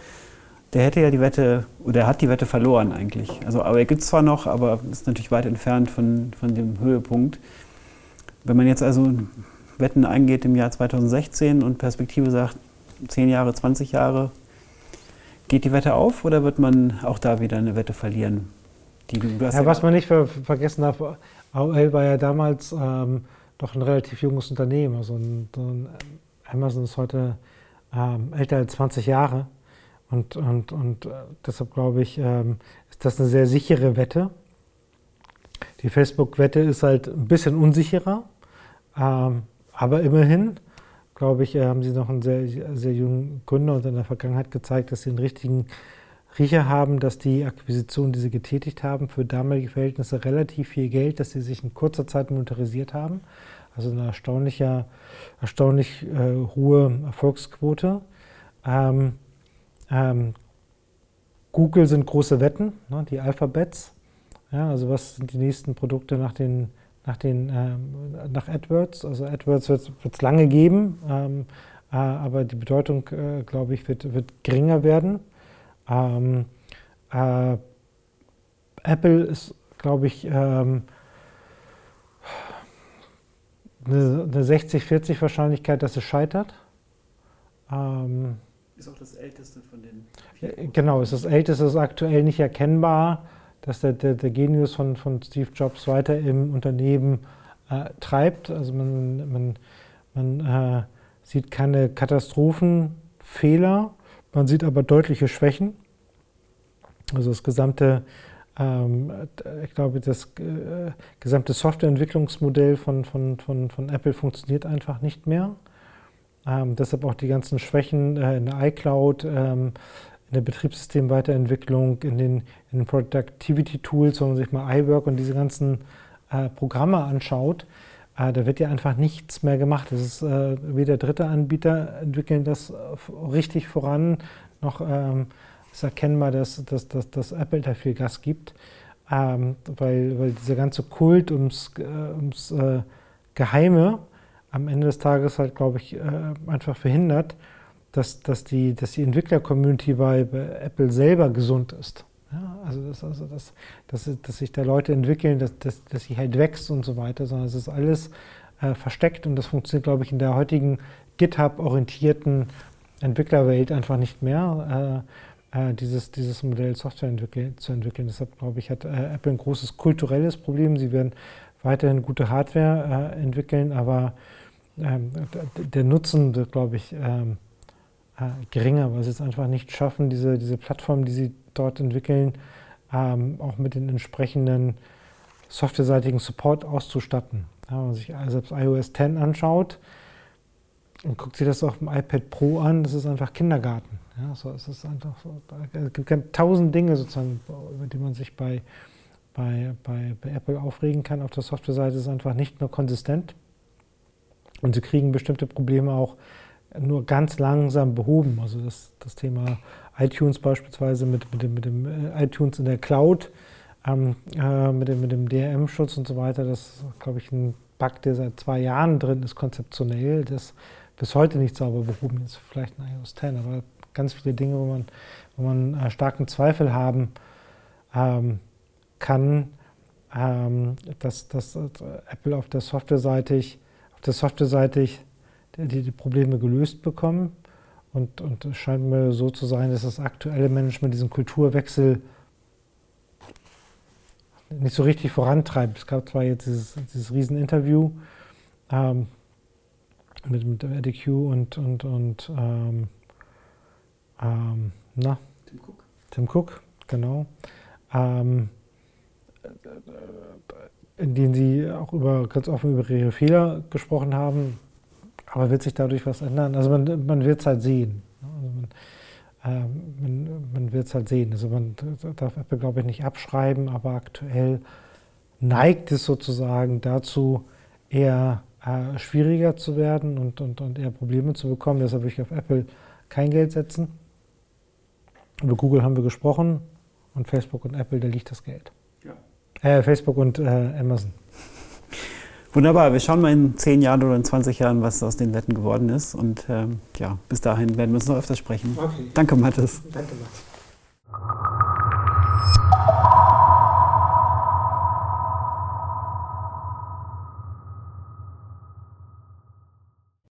der hätte ja die Wette, oder hat die Wette verloren eigentlich. Also AOL gibt es zwar noch, aber ist natürlich weit entfernt von, von dem Höhepunkt. Wenn man jetzt also Wetten eingeht im Jahr 2016 und Perspektive sagt, 10 Jahre, 20 Jahre, geht die Wette auf oder wird man auch da wieder eine Wette verlieren? Die, ja, ja, was man nicht ver vergessen darf, AOL war ja damals ähm, doch ein relativ junges Unternehmen. Also ein, ein Amazon ist heute ähm, älter als 20 Jahre. Und, und, und äh, deshalb glaube ich, ähm, ist das eine sehr sichere Wette. Die Facebook-Wette ist halt ein bisschen unsicherer, ähm, aber immerhin, glaube ich, äh, haben sie noch einen sehr, sehr jungen Gründer und in der Vergangenheit gezeigt, dass sie einen richtigen Riecher haben, dass die Akquisition, die sie getätigt haben, für damalige Verhältnisse relativ viel Geld, dass sie sich in kurzer Zeit monetarisiert haben. Also eine erstaunliche, erstaunlich äh, hohe Erfolgsquote. Ähm, ähm, Google sind große Wetten, ne, die Alphabets. Ja, also was sind die nächsten Produkte nach den nach, den, ähm, nach AdWords. Also AdWords wird es lange geben, ähm, äh, aber die Bedeutung, äh, glaube ich, wird, wird geringer werden. Ähm, äh, Apple ist, glaube ich, ähm, eine, eine 60-40 Wahrscheinlichkeit, dass es scheitert. Ähm, ist auch das älteste von den. Genau, ist das älteste, ist aktuell nicht erkennbar, dass der, der, der Genius von, von Steve Jobs weiter im Unternehmen äh, treibt. Also man, man, man äh, sieht keine Katastrophenfehler, man sieht aber deutliche Schwächen. Also das gesamte, ähm, ich glaube, das äh, gesamte Softwareentwicklungsmodell von, von, von, von Apple funktioniert einfach nicht mehr. Ähm, deshalb auch die ganzen Schwächen äh, in der iCloud, ähm, in der Betriebssystemweiterentwicklung, in den, in den Productivity Tools, wenn man sich mal iWork und diese ganzen äh, Programme anschaut, äh, da wird ja einfach nichts mehr gemacht. Es ist äh, weder dritte Anbieter entwickeln das richtig voran, noch ähm, ist erkennbar, dass, dass, dass, dass Apple da viel Gas gibt, ähm, weil, weil dieser ganze Kult ums, äh, ums äh, Geheime am Ende des Tages halt, glaube ich, äh, einfach verhindert, dass, dass die, dass die Entwickler-Community bei, Apple selber gesund ist. Ja, also, das, also das, dass, dass sich da Leute entwickeln, dass, dass, dass sie halt wächst und so weiter, sondern es ist alles äh, versteckt und das funktioniert, glaube ich, in der heutigen GitHub-orientierten Entwicklerwelt einfach nicht mehr, äh, äh, dieses, dieses Modell Software entwickeln, zu entwickeln. Deshalb, glaube ich, hat äh, Apple ein großes kulturelles Problem. Sie werden weiterhin gute Hardware äh, entwickeln, aber ähm, der Nutzen wird, glaube ich, ähm, äh, geringer, weil sie es einfach nicht schaffen, diese, diese Plattform, die sie dort entwickeln, ähm, auch mit den entsprechenden softwareseitigen Support auszustatten. Ja, wenn man sich selbst iOS 10 anschaut und guckt sich das auf dem iPad Pro an, das ist einfach Kindergarten. Ja, so, es ist einfach so, es gibt tausend Dinge sozusagen, über die man sich bei, bei, bei, bei Apple aufregen kann. Auf der Softwareseite ist es einfach nicht nur konsistent und sie kriegen bestimmte Probleme auch nur ganz langsam behoben. Also das, das Thema iTunes beispielsweise mit, mit, dem, mit dem äh, iTunes in der Cloud, ähm, äh, mit dem, mit dem DRM-Schutz und so weiter, das ist, glaube ich, ein Bug, der seit zwei Jahren drin ist, konzeptionell, das bis heute nicht sauber behoben ist. Vielleicht ein iOS 10, aber ganz viele Dinge, wo man, wo man äh, starken Zweifel haben ähm, kann, ähm, dass, dass äh, Apple auf der Software-seitig auf der Software-seitig die, die Probleme gelöst bekommen. Und, und es scheint mir so zu sein, dass das aktuelle Management diesen Kulturwechsel nicht so richtig vorantreibt. Es gab zwar jetzt dieses, dieses Rieseninterview, ähm, mit, mit dem EDQ und, und, und ähm, ähm, na? Tim Cook. Tim Cook, genau. Ähm, in denen sie auch über, ganz offen über ihre Fehler gesprochen haben. Aber wird sich dadurch was ändern? Also man, man wird es halt sehen. Also man, ähm, man, man wird es halt sehen. Also man darf Apple, glaube ich, nicht abschreiben, aber aktuell neigt es sozusagen dazu, eher äh, schwieriger zu werden und, und, und eher Probleme zu bekommen. Deshalb würde ich auf Apple kein Geld setzen. Über Google haben wir gesprochen und Facebook und Apple, da liegt das Geld. Ja. Äh, Facebook und äh, Amazon. Wunderbar, wir schauen mal in zehn Jahren oder in 20 Jahren, was aus den Wetten geworden ist. Und ähm, ja, bis dahin werden wir uns noch öfter sprechen. Okay. Danke, Mathis. Danke, Mathis.